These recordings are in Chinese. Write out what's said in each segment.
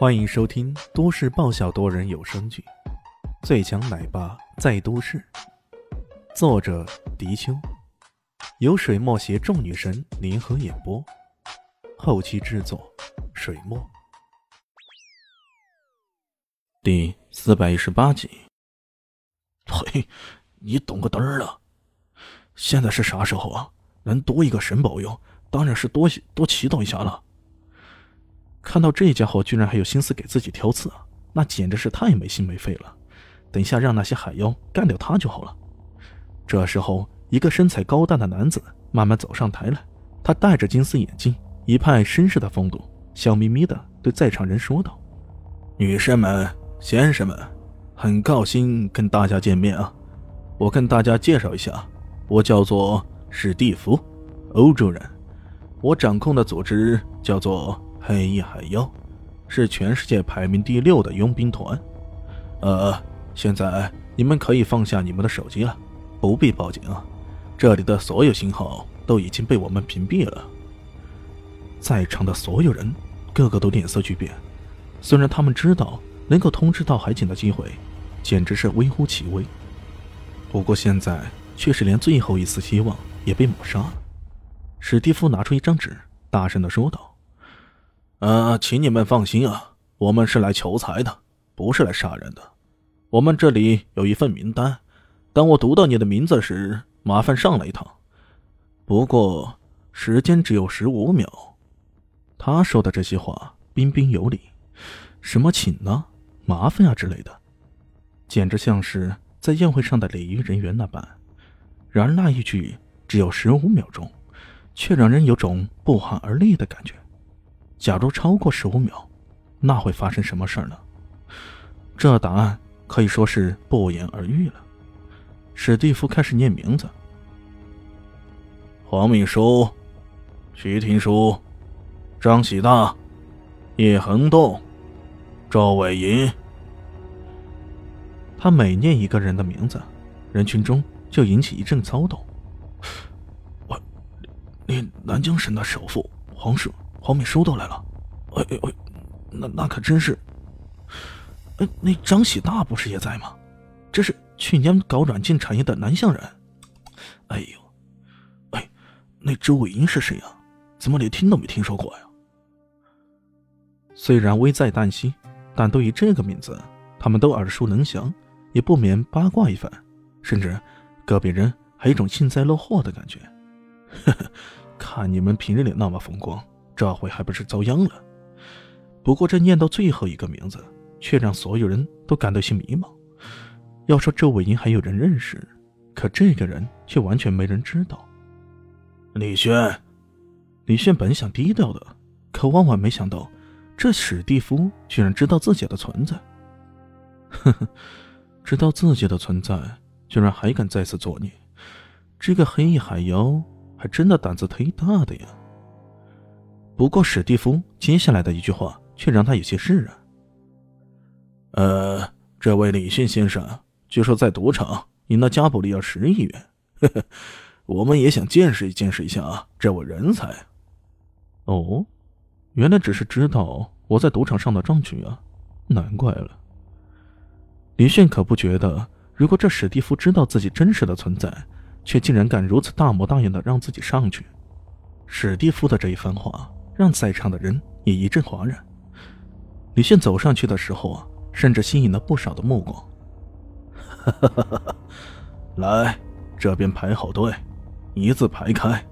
欢迎收听都市爆笑多人有声剧《最强奶爸在都市》，作者：迪秋，由水墨携众女神联合演播，后期制作：水墨。第四百一十八集。嘿，你懂个嘚儿了！现在是啥时候啊？能多一个神保佑，当然是多多祈祷一下了。看到这家伙居然还有心思给自己挑刺啊，那简直是太没心没肺了。等一下让那些海妖干掉他就好了。这时候，一个身材高大的男子慢慢走上台来，他戴着金丝眼镜，一派绅士的风度，笑眯眯的对在场人说道：“女士们、先生们，很高兴跟大家见面啊！我跟大家介绍一下，我叫做史蒂夫，欧洲人，我掌控的组织叫做……”黑衣海妖是全世界排名第六的佣兵团。呃，现在你们可以放下你们的手机了，不必报警啊！这里的所有信号都已经被我们屏蔽了。在场的所有人个个都脸色巨变，虽然他们知道能够通知到海警的机会简直是微乎其微，不过现在却是连最后一丝希望也被抹杀了。史蒂夫拿出一张纸，大声的说道。呃，请你们放心啊，我们是来求财的，不是来杀人的。我们这里有一份名单，当我读到你的名字时，麻烦上来一趟。不过时间只有十五秒。他说的这些话彬彬有礼，什么请呢、麻烦啊之类的，简直像是在宴会上的礼仪人员那般。然而那一句只有十五秒钟，却让人有种不寒而栗的感觉。假如超过十五秒，那会发生什么事儿呢？这答案可以说是不言而喻了。史蒂夫开始念名字：黄敏书、徐廷书、张喜大、叶恒栋、赵伟银。他每念一个人的名字，人群中就引起一阵骚动。我，你南疆省的首富黄叔。黄敏收到来了，哎哎哎，那那可真是。哎，那张喜大不是也在吗？这是去年搞软件产业的南向人。哎呦，哎，那周伟英是谁呀？怎么连听都没听说过呀？虽然危在旦夕，但对于这个名字，他们都耳熟能详，也不免八卦一番，甚至个别人还有一种幸灾乐祸的感觉。呵呵，看你们平日里那么风光。这回还不是遭殃了？不过这念到最后一个名字，却让所有人都感到些迷茫。要说周伟英还有人认识，可这个人却完全没人知道。李轩，李轩本想低调的，可万万没想到，这史蒂夫居然知道自己的存在。呵呵，知道自己的存在，居然还敢再次作孽，这个黑衣海妖还真的胆子忒大的呀！不过史蒂夫接下来的一句话却让他有些释然。呃，这位李迅先生据说在赌场赢了加布里尔十亿元，呵呵，我们也想见识见识一下这位人才。哦，原来只是知道我在赌场上的壮举啊，难怪了。李迅可不觉得，如果这史蒂夫知道自己真实的存在，却竟然敢如此大模大样的让自己上去，史蒂夫的这一番话。让在场的人也一阵哗然。李炫走上去的时候啊，甚至吸引了不少的目光。来，这边排好队，一字排开，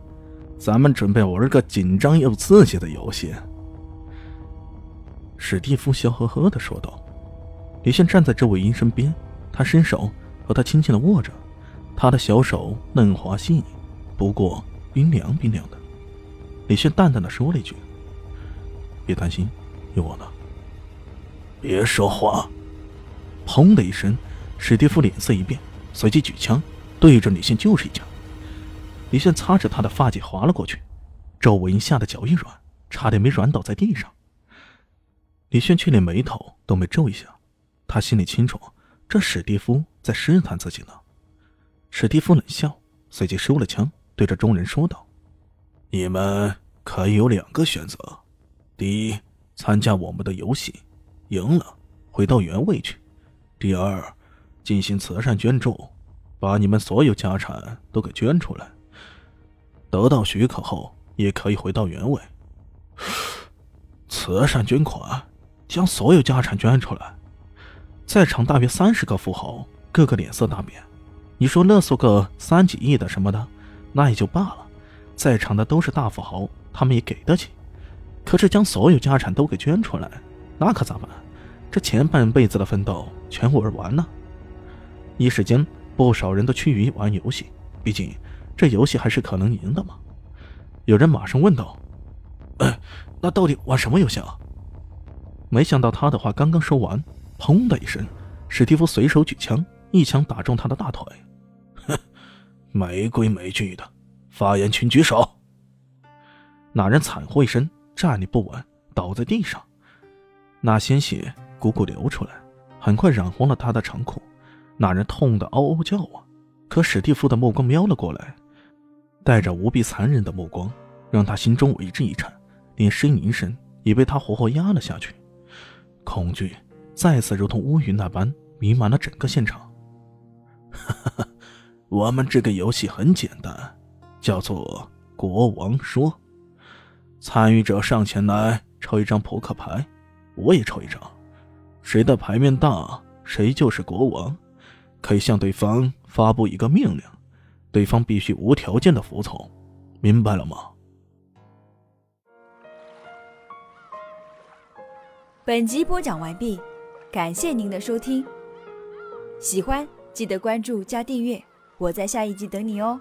咱们准备玩个紧张又刺激的游戏。史蒂夫笑呵呵的说道。李炫站在这位英身边，他伸手和他轻轻的握着，他的小手嫩滑细腻，不过冰凉冰凉的。李炫淡淡的说了一句：“别担心，有我呢。”别说话！砰的一声，史蒂夫脸色一变，随即举枪对着李炫就是一枪。李炫擦着他的发髻滑了过去，周伟英吓得脚一软，差点没软倒在地上。李炫却连眉头都没皱一下，他心里清楚，这史蒂夫在试探自己呢。史蒂夫冷笑，随即收了枪，对着众人说道。你们可以有两个选择：第一，参加我们的游戏，赢了回到原位去；第二，进行慈善捐助，把你们所有家产都给捐出来。得到许可后，也可以回到原位。慈善捐款，将所有家产捐出来。在场大约三十个富豪，个个脸色大变。你说勒索个三几亿的什么的，那也就罢了。在场的都是大富豪，他们也给得起。可是将所有家产都给捐出来，那可咋办？这前半辈子的奋斗全玩完了。一时间，不少人都趋于玩游戏，毕竟这游戏还是可能赢的嘛。有人马上问道：“哎，那到底玩什么游戏啊？”没想到他的话刚刚说完，砰的一声，史蒂夫随手举枪，一枪打中他的大腿。哼没规没矩的，发言群举手。那人惨呼一声，站立不稳，倒在地上，那鲜血汩汩流出来，很快染红了他的长裤。那人痛得嗷嗷叫啊！可史蒂夫的目光瞄了过来，带着无比残忍的目光，让他心中为之一颤，连呻吟声也被他活活压了下去。恐惧再次如同乌云那般弥漫了整个现场。我们这个游戏很简单，叫做“国王说”。参与者上前来抽一张扑克牌，我也抽一张，谁的牌面大，谁就是国王。可以向对方发布一个命令，对方必须无条件的服从，明白了吗？本集播讲完毕，感谢您的收听。喜欢记得关注加订阅。我在下一集等你哦。